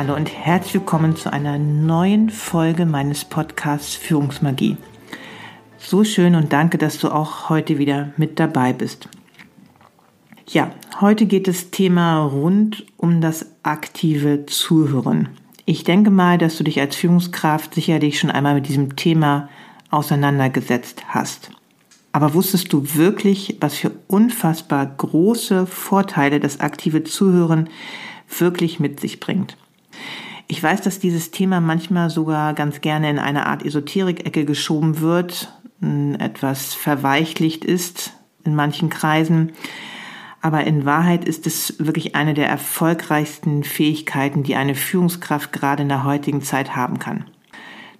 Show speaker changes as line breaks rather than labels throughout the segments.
Hallo und herzlich willkommen zu einer neuen Folge meines Podcasts Führungsmagie. So schön und danke, dass du auch heute wieder mit dabei bist. Ja, heute geht das Thema rund um das aktive Zuhören. Ich denke mal, dass du dich als Führungskraft sicherlich schon einmal mit diesem Thema auseinandergesetzt hast. Aber wusstest du wirklich, was für unfassbar große Vorteile das aktive Zuhören wirklich mit sich bringt? Ich weiß, dass dieses Thema manchmal sogar ganz gerne in eine Art Esoterik-Ecke geschoben wird, etwas verweichlicht ist in manchen Kreisen. Aber in Wahrheit ist es wirklich eine der erfolgreichsten Fähigkeiten, die eine Führungskraft gerade in der heutigen Zeit haben kann.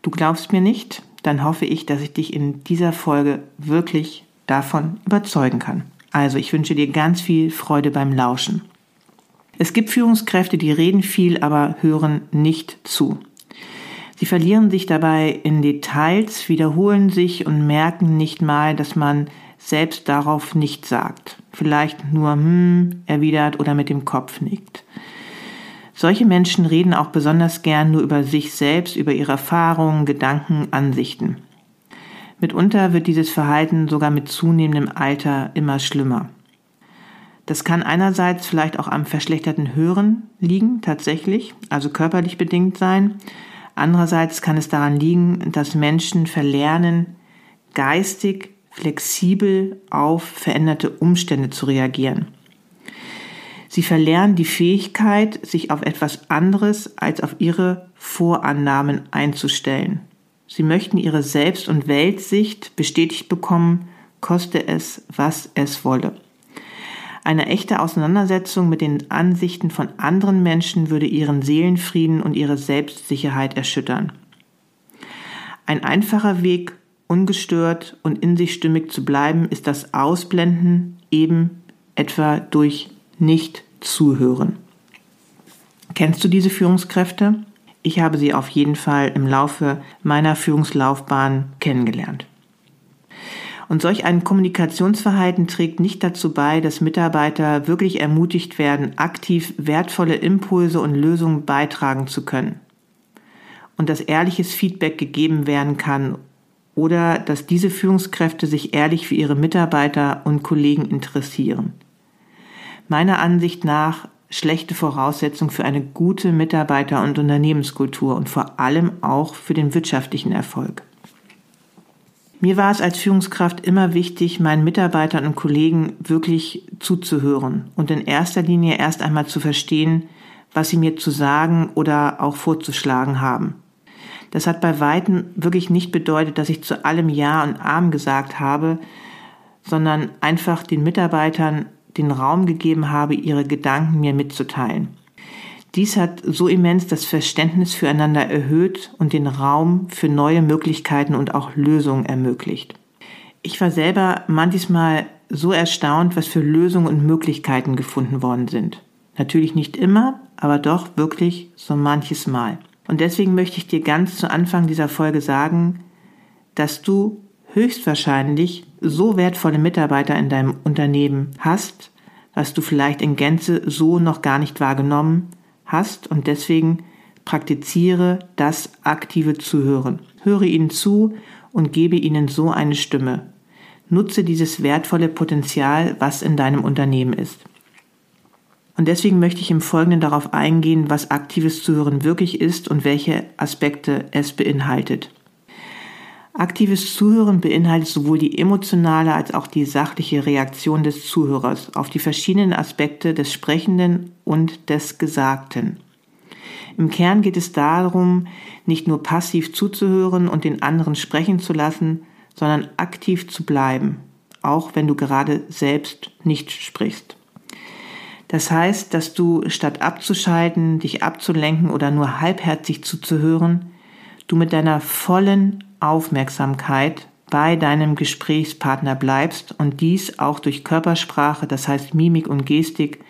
Du glaubst mir nicht? Dann hoffe ich, dass ich dich in dieser Folge wirklich davon überzeugen kann. Also ich wünsche dir ganz viel Freude beim Lauschen. Es gibt Führungskräfte, die reden viel, aber hören nicht zu. Sie verlieren sich dabei in Details, wiederholen sich und merken nicht mal, dass man selbst darauf nicht sagt. Vielleicht nur hm erwidert oder mit dem Kopf nickt. Solche Menschen reden auch besonders gern nur über sich selbst, über ihre Erfahrungen, Gedanken, Ansichten. Mitunter wird dieses Verhalten sogar mit zunehmendem Alter immer schlimmer. Das kann einerseits vielleicht auch am verschlechterten Hören liegen, tatsächlich, also körperlich bedingt sein. Andererseits kann es daran liegen, dass Menschen verlernen, geistig flexibel auf veränderte Umstände zu reagieren. Sie verlernen die Fähigkeit, sich auf etwas anderes als auf ihre Vorannahmen einzustellen. Sie möchten ihre Selbst- und Weltsicht bestätigt bekommen, koste es, was es wolle. Eine echte Auseinandersetzung mit den Ansichten von anderen Menschen würde ihren Seelenfrieden und ihre Selbstsicherheit erschüttern. Ein einfacher Weg, ungestört und in sich stimmig zu bleiben, ist das Ausblenden eben etwa durch nicht zuhören. Kennst du diese Führungskräfte? Ich habe sie auf jeden Fall im Laufe meiner Führungslaufbahn kennengelernt. Und solch ein Kommunikationsverhalten trägt nicht dazu bei, dass Mitarbeiter wirklich ermutigt werden, aktiv wertvolle Impulse und Lösungen beitragen zu können. Und dass ehrliches Feedback gegeben werden kann oder dass diese Führungskräfte sich ehrlich für ihre Mitarbeiter und Kollegen interessieren. Meiner Ansicht nach schlechte Voraussetzung für eine gute Mitarbeiter- und Unternehmenskultur und vor allem auch für den wirtschaftlichen Erfolg. Mir war es als Führungskraft immer wichtig, meinen Mitarbeitern und Kollegen wirklich zuzuhören und in erster Linie erst einmal zu verstehen, was sie mir zu sagen oder auch vorzuschlagen haben. Das hat bei Weitem wirklich nicht bedeutet, dass ich zu allem Ja und Arm gesagt habe, sondern einfach den Mitarbeitern den Raum gegeben habe, ihre Gedanken mir mitzuteilen. Dies hat so immens das Verständnis füreinander erhöht und den Raum für neue Möglichkeiten und auch Lösungen ermöglicht. Ich war selber manchmal so erstaunt, was für Lösungen und Möglichkeiten gefunden worden sind. Natürlich nicht immer, aber doch wirklich so manches Mal. Und deswegen möchte ich dir ganz zu Anfang dieser Folge sagen, dass du höchstwahrscheinlich so wertvolle Mitarbeiter in deinem Unternehmen hast, was du vielleicht in Gänze so noch gar nicht wahrgenommen hast und deswegen praktiziere das aktive Zuhören. Höre ihnen zu und gebe ihnen so eine Stimme. Nutze dieses wertvolle Potenzial, was in deinem Unternehmen ist. Und deswegen möchte ich im Folgenden darauf eingehen, was aktives Zuhören wirklich ist und welche Aspekte es beinhaltet. Aktives Zuhören beinhaltet sowohl die emotionale als auch die sachliche Reaktion des Zuhörers auf die verschiedenen Aspekte des Sprechenden und des Gesagten. Im Kern geht es darum, nicht nur passiv zuzuhören und den anderen sprechen zu lassen, sondern aktiv zu bleiben, auch wenn du gerade selbst nicht sprichst. Das heißt, dass du statt abzuschalten, dich abzulenken oder nur halbherzig zuzuhören, du mit deiner vollen Aufmerksamkeit bei deinem Gesprächspartner bleibst und dies auch durch Körpersprache, das heißt Mimik und Gestik,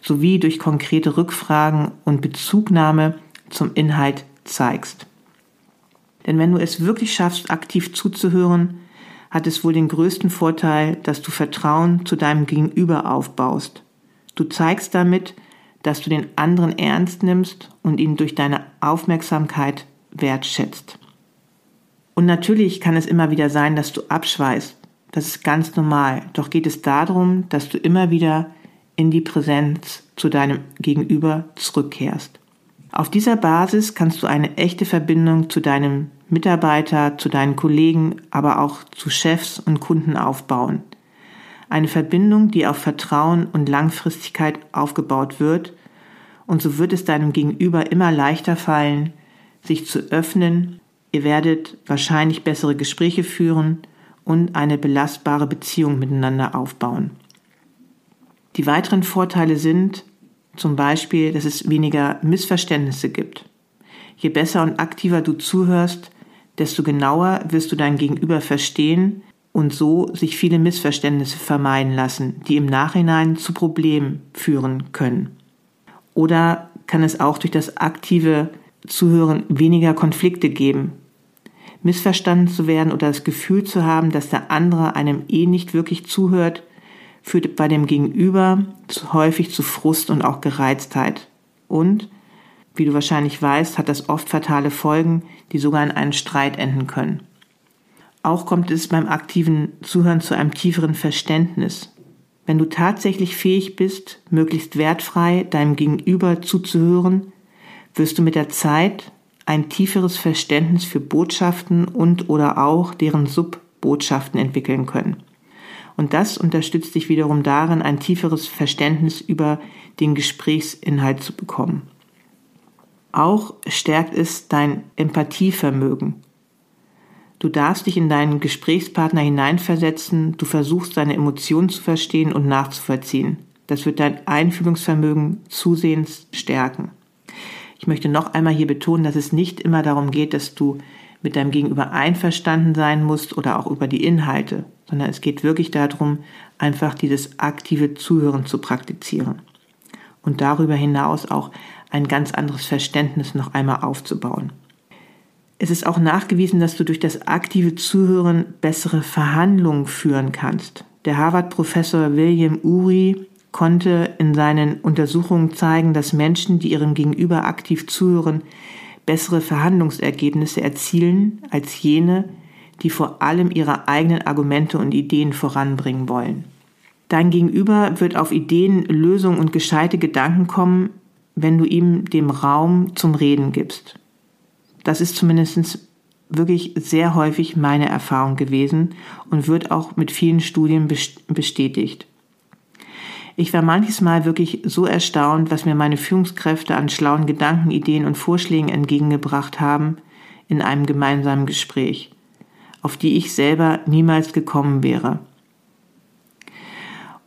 sowie durch konkrete Rückfragen und Bezugnahme zum Inhalt zeigst. Denn wenn du es wirklich schaffst, aktiv zuzuhören, hat es wohl den größten Vorteil, dass du Vertrauen zu deinem Gegenüber aufbaust. Du zeigst damit, dass du den anderen ernst nimmst und ihn durch deine Aufmerksamkeit wertschätzt. Und natürlich kann es immer wieder sein, dass du abschweißt. Das ist ganz normal. Doch geht es darum, dass du immer wieder in die Präsenz zu deinem Gegenüber zurückkehrst. Auf dieser Basis kannst du eine echte Verbindung zu deinem Mitarbeiter, zu deinen Kollegen, aber auch zu Chefs und Kunden aufbauen. Eine Verbindung, die auf Vertrauen und Langfristigkeit aufgebaut wird, und so wird es deinem Gegenüber immer leichter fallen, sich zu öffnen. Ihr werdet wahrscheinlich bessere Gespräche führen und eine belastbare Beziehung miteinander aufbauen. Die weiteren Vorteile sind zum Beispiel, dass es weniger Missverständnisse gibt. Je besser und aktiver du zuhörst, desto genauer wirst du dein Gegenüber verstehen und so sich viele Missverständnisse vermeiden lassen, die im Nachhinein zu Problemen führen können. Oder kann es auch durch das aktive Zuhören weniger Konflikte geben, missverstanden zu werden oder das Gefühl zu haben, dass der andere einem eh nicht wirklich zuhört, führt bei dem Gegenüber häufig zu Frust und auch Gereiztheit. Und, wie du wahrscheinlich weißt, hat das oft fatale Folgen, die sogar in einen Streit enden können. Auch kommt es beim aktiven Zuhören zu einem tieferen Verständnis. Wenn du tatsächlich fähig bist, möglichst wertfrei deinem Gegenüber zuzuhören, wirst du mit der Zeit ein tieferes Verständnis für Botschaften und oder auch deren Subbotschaften entwickeln können. Und das unterstützt dich wiederum darin, ein tieferes Verständnis über den Gesprächsinhalt zu bekommen. Auch stärkt es dein Empathievermögen. Du darfst dich in deinen Gesprächspartner hineinversetzen, du versuchst deine Emotionen zu verstehen und nachzuvollziehen. Das wird dein Einfühlungsvermögen zusehends stärken. Ich möchte noch einmal hier betonen, dass es nicht immer darum geht, dass du mit deinem Gegenüber einverstanden sein musst oder auch über die Inhalte, sondern es geht wirklich darum, einfach dieses aktive Zuhören zu praktizieren und darüber hinaus auch ein ganz anderes Verständnis noch einmal aufzubauen. Es ist auch nachgewiesen, dass du durch das aktive Zuhören bessere Verhandlungen führen kannst. Der Harvard-Professor William Uri konnte in seinen Untersuchungen zeigen, dass Menschen, die ihrem Gegenüber aktiv zuhören, bessere Verhandlungsergebnisse erzielen als jene, die vor allem ihre eigenen Argumente und Ideen voranbringen wollen. Dein Gegenüber wird auf Ideen, Lösungen und gescheite Gedanken kommen, wenn du ihm dem Raum zum Reden gibst. Das ist zumindest wirklich sehr häufig meine Erfahrung gewesen und wird auch mit vielen Studien bestätigt. Ich war manches Mal wirklich so erstaunt, was mir meine Führungskräfte an schlauen Gedanken, Ideen und Vorschlägen entgegengebracht haben in einem gemeinsamen Gespräch, auf die ich selber niemals gekommen wäre.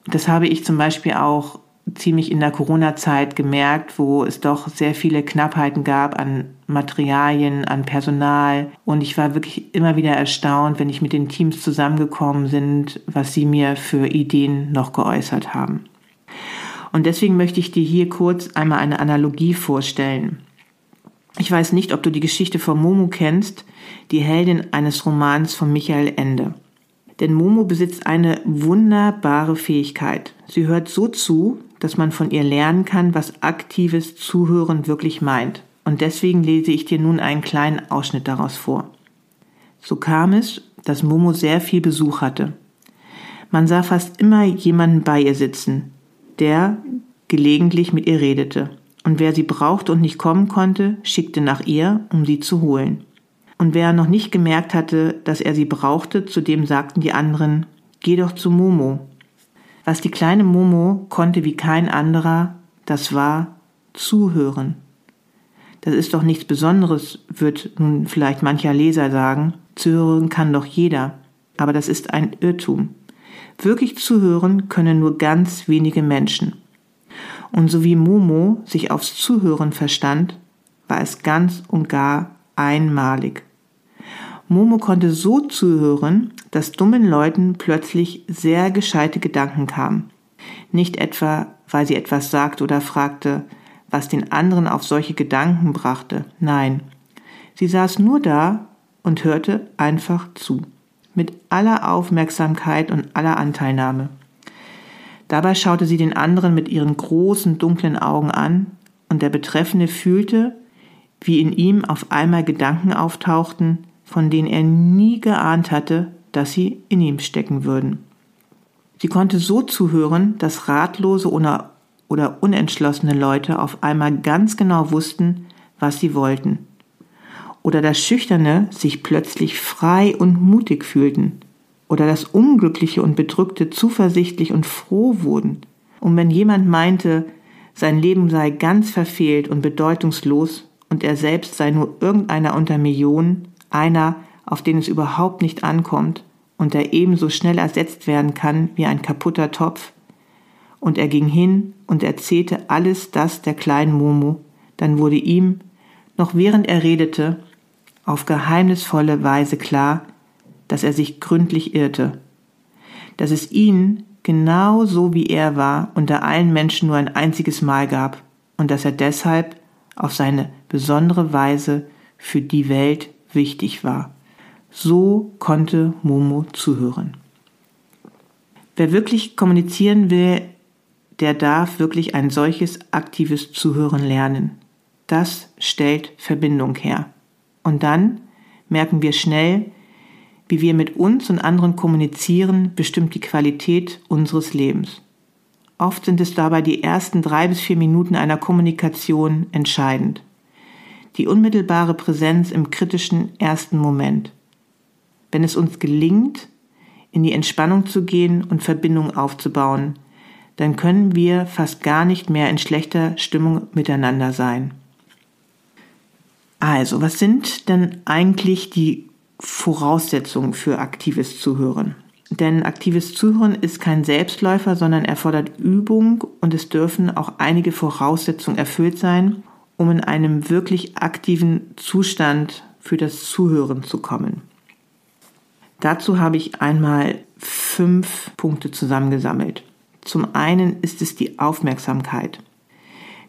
Das habe ich zum Beispiel auch ziemlich in der Corona-Zeit gemerkt, wo es doch sehr viele Knappheiten gab an Materialien, an Personal. Und ich war wirklich immer wieder erstaunt, wenn ich mit den Teams zusammengekommen sind, was sie mir für Ideen noch geäußert haben. Und deswegen möchte ich dir hier kurz einmal eine Analogie vorstellen. Ich weiß nicht, ob du die Geschichte von Momo kennst, die Heldin eines Romans von Michael Ende. Denn Momo besitzt eine wunderbare Fähigkeit. Sie hört so zu, dass man von ihr lernen kann, was aktives Zuhören wirklich meint. Und deswegen lese ich dir nun einen kleinen Ausschnitt daraus vor. So kam es, dass Momo sehr viel Besuch hatte. Man sah fast immer jemanden bei ihr sitzen, der gelegentlich mit ihr redete. Und wer sie brauchte und nicht kommen konnte, schickte nach ihr, um sie zu holen. Und wer noch nicht gemerkt hatte, dass er sie brauchte, zu dem sagten die anderen, geh doch zu Momo. Was die kleine Momo konnte wie kein anderer, das war zuhören. Das ist doch nichts Besonderes, wird nun vielleicht mancher Leser sagen. Zuhören kann doch jeder. Aber das ist ein Irrtum. Wirklich zuhören können nur ganz wenige Menschen. Und so wie Momo sich aufs Zuhören verstand, war es ganz und gar einmalig. Momo konnte so zuhören, dass dummen Leuten plötzlich sehr gescheite Gedanken kamen. Nicht etwa, weil sie etwas sagte oder fragte, was den anderen auf solche Gedanken brachte. Nein, sie saß nur da und hörte einfach zu, mit aller Aufmerksamkeit und aller Anteilnahme. Dabei schaute sie den anderen mit ihren großen dunklen Augen an, und der Betreffende fühlte, wie in ihm auf einmal Gedanken auftauchten, von denen er nie geahnt hatte, dass sie in ihm stecken würden. Sie konnte so zuhören, dass ratlose oder, unentschlossene Leute auf einmal ganz genau wussten, was sie wollten. Oder dass Schüchterne sich plötzlich frei und mutig fühlten. Oder dass Unglückliche und Bedrückte zuversichtlich und froh wurden. Und wenn jemand meinte, sein Leben sei ganz verfehlt und bedeutungslos und er selbst sei nur irgendeiner unter Millionen, einer, auf den es überhaupt nicht ankommt und der ebenso schnell ersetzt werden kann wie ein kaputter Topf, und er ging hin und erzählte alles das der kleinen Momo, dann wurde ihm, noch während er redete, auf geheimnisvolle Weise klar, dass er sich gründlich irrte, dass es ihn, genau so wie er war, unter allen Menschen nur ein einziges Mal gab und dass er deshalb auf seine besondere Weise für die Welt wichtig war. So konnte Momo zuhören. Wer wirklich kommunizieren will, der darf wirklich ein solches aktives Zuhören lernen. Das stellt Verbindung her. Und dann merken wir schnell, wie wir mit uns und anderen kommunizieren, bestimmt die Qualität unseres Lebens. Oft sind es dabei die ersten drei bis vier Minuten einer Kommunikation entscheidend die unmittelbare Präsenz im kritischen ersten Moment. Wenn es uns gelingt, in die Entspannung zu gehen und Verbindung aufzubauen, dann können wir fast gar nicht mehr in schlechter Stimmung miteinander sein. Also, was sind denn eigentlich die Voraussetzungen für aktives Zuhören? Denn aktives Zuhören ist kein Selbstläufer, sondern erfordert Übung und es dürfen auch einige Voraussetzungen erfüllt sein, um in einem wirklich aktiven Zustand für das Zuhören zu kommen. Dazu habe ich einmal fünf Punkte zusammengesammelt. Zum einen ist es die Aufmerksamkeit.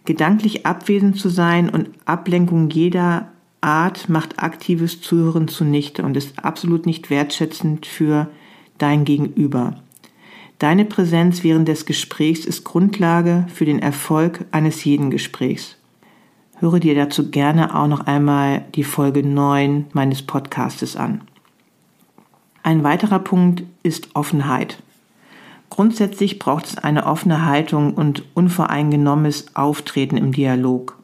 Gedanklich abwesend zu sein und Ablenkung jeder Art macht aktives Zuhören zunichte und ist absolut nicht wertschätzend für dein Gegenüber. Deine Präsenz während des Gesprächs ist Grundlage für den Erfolg eines jeden Gesprächs. Höre dir dazu gerne auch noch einmal die Folge 9 meines Podcastes an. Ein weiterer Punkt ist Offenheit. Grundsätzlich braucht es eine offene Haltung und unvoreingenommenes Auftreten im Dialog.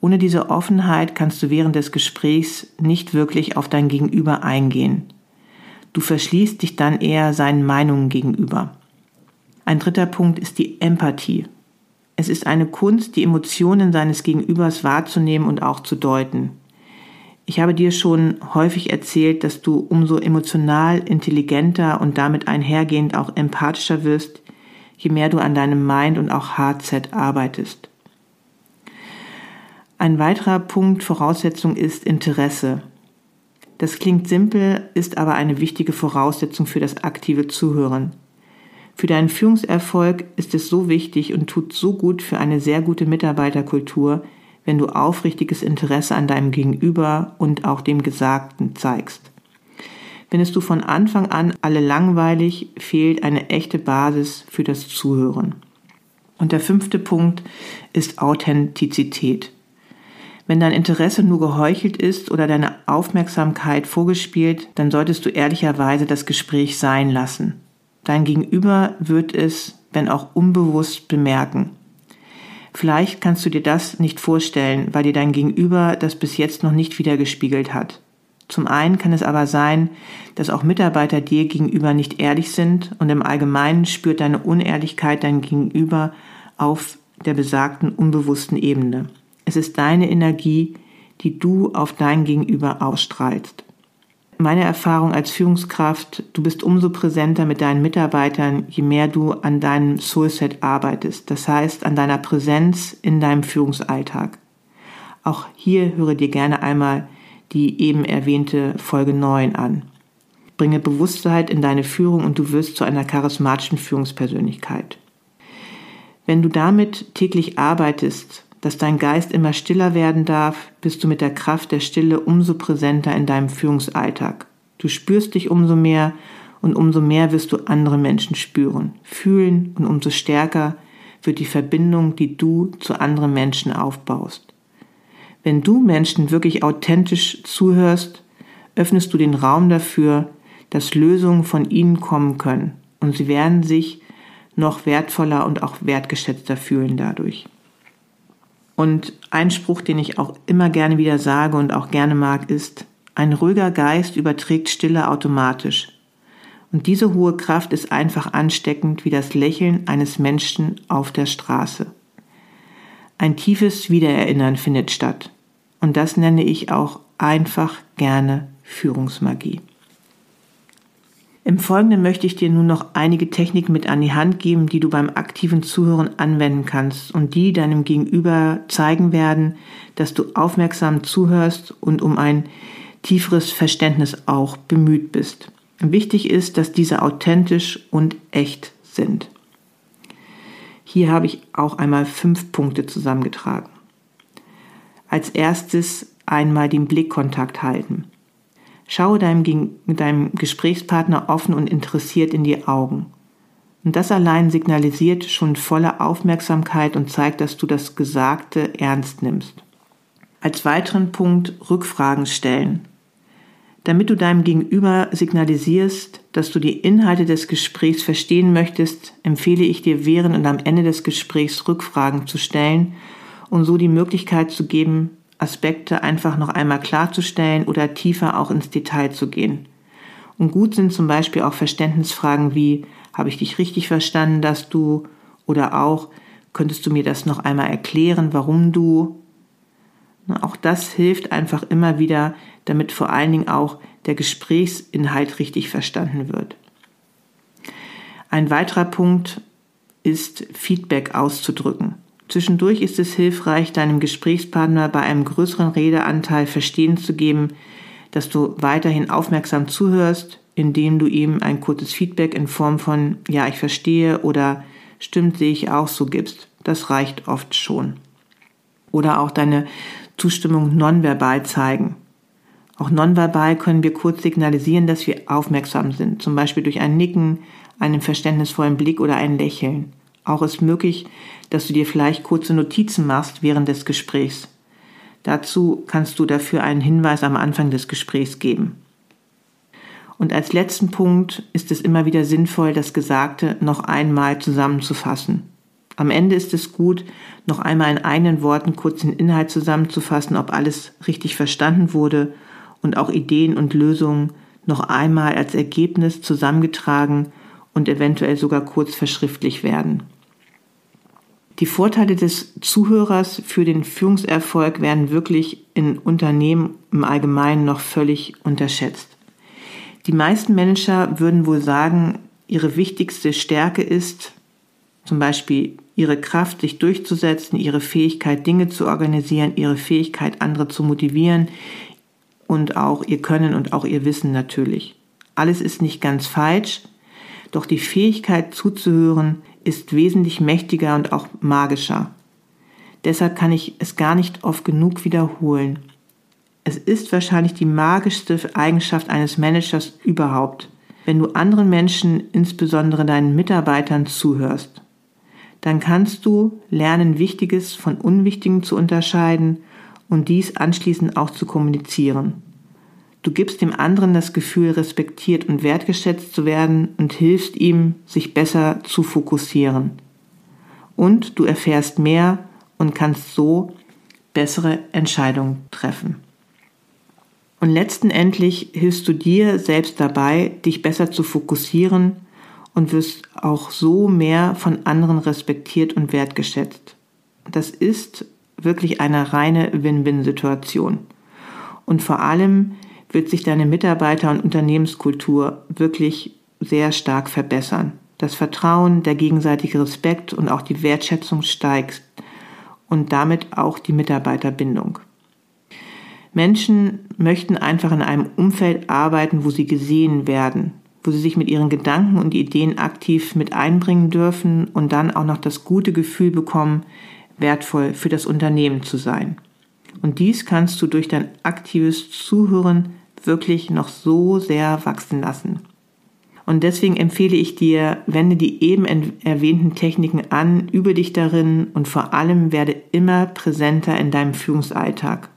Ohne diese Offenheit kannst du während des Gesprächs nicht wirklich auf dein Gegenüber eingehen. Du verschließt dich dann eher seinen Meinungen gegenüber. Ein dritter Punkt ist die Empathie. Es ist eine Kunst, die Emotionen seines Gegenübers wahrzunehmen und auch zu deuten. Ich habe dir schon häufig erzählt, dass du umso emotional intelligenter und damit einhergehend auch empathischer wirst, je mehr du an deinem Mind und auch HZ arbeitest. Ein weiterer Punkt Voraussetzung ist Interesse. Das klingt simpel, ist aber eine wichtige Voraussetzung für das aktive Zuhören. Für deinen Führungserfolg ist es so wichtig und tut so gut für eine sehr gute Mitarbeiterkultur, wenn du aufrichtiges Interesse an deinem Gegenüber und auch dem Gesagten zeigst. Findest du von Anfang an alle langweilig, fehlt eine echte Basis für das Zuhören. Und der fünfte Punkt ist Authentizität. Wenn dein Interesse nur geheuchelt ist oder deine Aufmerksamkeit vorgespielt, dann solltest du ehrlicherweise das Gespräch sein lassen. Dein Gegenüber wird es, wenn auch unbewusst, bemerken. Vielleicht kannst du dir das nicht vorstellen, weil dir dein Gegenüber das bis jetzt noch nicht wiedergespiegelt hat. Zum einen kann es aber sein, dass auch Mitarbeiter dir gegenüber nicht ehrlich sind und im Allgemeinen spürt deine Unehrlichkeit dein Gegenüber auf der besagten unbewussten Ebene. Es ist deine Energie, die du auf dein Gegenüber ausstrahlst. Meine Erfahrung als Führungskraft, du bist umso präsenter mit deinen Mitarbeitern, je mehr du an deinem Soulset arbeitest, das heißt an deiner Präsenz in deinem Führungsalltag. Auch hier höre dir gerne einmal die eben erwähnte Folge 9 an. Bringe Bewusstheit in deine Führung und du wirst zu einer charismatischen Führungspersönlichkeit. Wenn du damit täglich arbeitest, dass dein Geist immer stiller werden darf, bist du mit der Kraft der Stille umso präsenter in deinem Führungsalltag. Du spürst dich umso mehr und umso mehr wirst du andere Menschen spüren, fühlen und umso stärker wird die Verbindung, die du zu anderen Menschen aufbaust. Wenn du Menschen wirklich authentisch zuhörst, öffnest du den Raum dafür, dass Lösungen von ihnen kommen können und sie werden sich noch wertvoller und auch wertgeschätzter fühlen dadurch. Und ein Spruch, den ich auch immer gerne wieder sage und auch gerne mag, ist, ein ruhiger Geist überträgt Stille automatisch. Und diese hohe Kraft ist einfach ansteckend wie das Lächeln eines Menschen auf der Straße. Ein tiefes Wiedererinnern findet statt. Und das nenne ich auch einfach gerne Führungsmagie. Im Folgenden möchte ich dir nun noch einige Techniken mit an die Hand geben, die du beim aktiven Zuhören anwenden kannst und die deinem Gegenüber zeigen werden, dass du aufmerksam zuhörst und um ein tieferes Verständnis auch bemüht bist. Wichtig ist, dass diese authentisch und echt sind. Hier habe ich auch einmal fünf Punkte zusammengetragen. Als erstes einmal den Blickkontakt halten. Schaue deinem, deinem Gesprächspartner offen und interessiert in die Augen. Und das allein signalisiert schon volle Aufmerksamkeit und zeigt, dass du das Gesagte ernst nimmst. Als weiteren Punkt Rückfragen stellen. Damit du deinem Gegenüber signalisierst, dass du die Inhalte des Gesprächs verstehen möchtest, empfehle ich dir während und am Ende des Gesprächs Rückfragen zu stellen um so die Möglichkeit zu geben, Aspekte einfach noch einmal klarzustellen oder tiefer auch ins Detail zu gehen. Und gut sind zum Beispiel auch Verständnisfragen wie, habe ich dich richtig verstanden, dass du, oder auch, könntest du mir das noch einmal erklären, warum du. Auch das hilft einfach immer wieder, damit vor allen Dingen auch der Gesprächsinhalt richtig verstanden wird. Ein weiterer Punkt ist Feedback auszudrücken. Zwischendurch ist es hilfreich, deinem Gesprächspartner bei einem größeren Redeanteil verstehen zu geben, dass du weiterhin aufmerksam zuhörst, indem du ihm ein kurzes Feedback in Form von Ja, ich verstehe oder Stimmt, sehe ich auch so gibst. Das reicht oft schon. Oder auch deine Zustimmung nonverbal zeigen. Auch nonverbal können wir kurz signalisieren, dass wir aufmerksam sind, zum Beispiel durch ein Nicken, einen verständnisvollen Blick oder ein Lächeln. Auch ist möglich, dass du dir vielleicht kurze Notizen machst während des Gesprächs. Dazu kannst du dafür einen Hinweis am Anfang des Gesprächs geben. Und als letzten Punkt ist es immer wieder sinnvoll, das Gesagte noch einmal zusammenzufassen. Am Ende ist es gut, noch einmal in eigenen Worten kurz den Inhalt zusammenzufassen, ob alles richtig verstanden wurde und auch Ideen und Lösungen noch einmal als Ergebnis zusammengetragen und eventuell sogar kurz verschriftlich werden. Die Vorteile des Zuhörers für den Führungserfolg werden wirklich in Unternehmen im Allgemeinen noch völlig unterschätzt. Die meisten Manager würden wohl sagen, ihre wichtigste Stärke ist zum Beispiel ihre Kraft, sich durchzusetzen, ihre Fähigkeit, Dinge zu organisieren, ihre Fähigkeit, andere zu motivieren und auch ihr Können und auch ihr Wissen natürlich. Alles ist nicht ganz falsch, doch die Fähigkeit zuzuhören ist wesentlich mächtiger und auch magischer. Deshalb kann ich es gar nicht oft genug wiederholen. Es ist wahrscheinlich die magischste Eigenschaft eines Managers überhaupt, wenn du anderen Menschen, insbesondere deinen Mitarbeitern, zuhörst. Dann kannst du lernen, Wichtiges von Unwichtigem zu unterscheiden und dies anschließend auch zu kommunizieren. Du gibst dem anderen das Gefühl, respektiert und wertgeschätzt zu werden und hilfst ihm, sich besser zu fokussieren. Und du erfährst mehr und kannst so bessere Entscheidungen treffen. Und letztendlich hilfst du dir selbst dabei, dich besser zu fokussieren und wirst auch so mehr von anderen respektiert und wertgeschätzt. Das ist wirklich eine reine Win-Win-Situation. Und vor allem wird sich deine Mitarbeiter- und Unternehmenskultur wirklich sehr stark verbessern. Das Vertrauen, der gegenseitige Respekt und auch die Wertschätzung steigt und damit auch die Mitarbeiterbindung. Menschen möchten einfach in einem Umfeld arbeiten, wo sie gesehen werden, wo sie sich mit ihren Gedanken und Ideen aktiv mit einbringen dürfen und dann auch noch das gute Gefühl bekommen, wertvoll für das Unternehmen zu sein. Und dies kannst du durch dein aktives Zuhören wirklich noch so sehr wachsen lassen. Und deswegen empfehle ich dir, wende die eben erwähnten Techniken an, übe dich darin und vor allem werde immer präsenter in deinem Führungsalltag.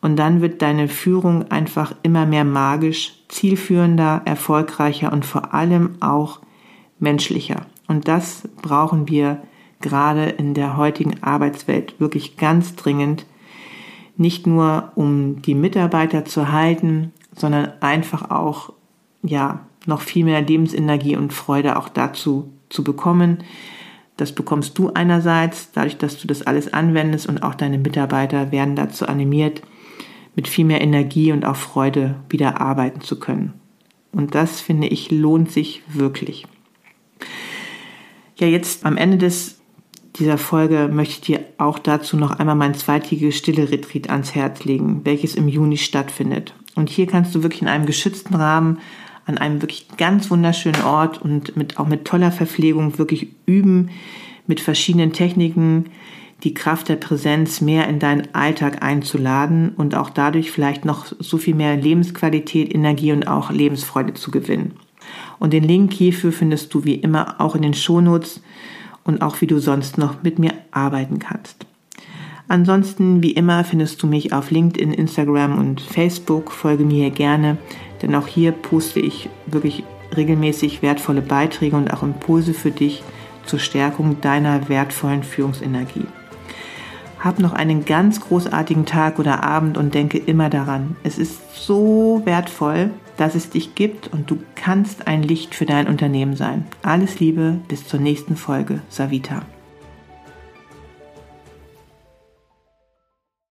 Und dann wird deine Führung einfach immer mehr magisch, zielführender, erfolgreicher und vor allem auch menschlicher. Und das brauchen wir gerade in der heutigen Arbeitswelt wirklich ganz dringend, nicht nur um die Mitarbeiter zu halten, sondern einfach auch, ja, noch viel mehr Lebensenergie und Freude auch dazu zu bekommen. Das bekommst du einerseits, dadurch, dass du das alles anwendest und auch deine Mitarbeiter werden dazu animiert, mit viel mehr Energie und auch Freude wieder arbeiten zu können. Und das finde ich lohnt sich wirklich. Ja, jetzt am Ende des dieser Folge möchte ich dir auch dazu noch einmal mein zweitägiges Stille Retreat ans Herz legen, welches im Juni stattfindet. Und hier kannst du wirklich in einem geschützten Rahmen an einem wirklich ganz wunderschönen Ort und mit, auch mit toller Verpflegung wirklich üben, mit verschiedenen Techniken die Kraft der Präsenz mehr in deinen Alltag einzuladen und auch dadurch vielleicht noch so viel mehr Lebensqualität, Energie und auch Lebensfreude zu gewinnen. Und den Link hierfür findest du wie immer auch in den Shownotes und auch wie du sonst noch mit mir arbeiten kannst. Ansonsten, wie immer, findest du mich auf LinkedIn, Instagram und Facebook. Folge mir hier gerne, denn auch hier poste ich wirklich regelmäßig wertvolle Beiträge und auch Impulse für dich zur Stärkung deiner wertvollen Führungsenergie. Hab noch einen ganz großartigen Tag oder Abend und denke immer daran, es ist so wertvoll, dass es dich gibt und du kannst ein Licht für dein Unternehmen sein. Alles Liebe, bis zur nächsten Folge. Savita.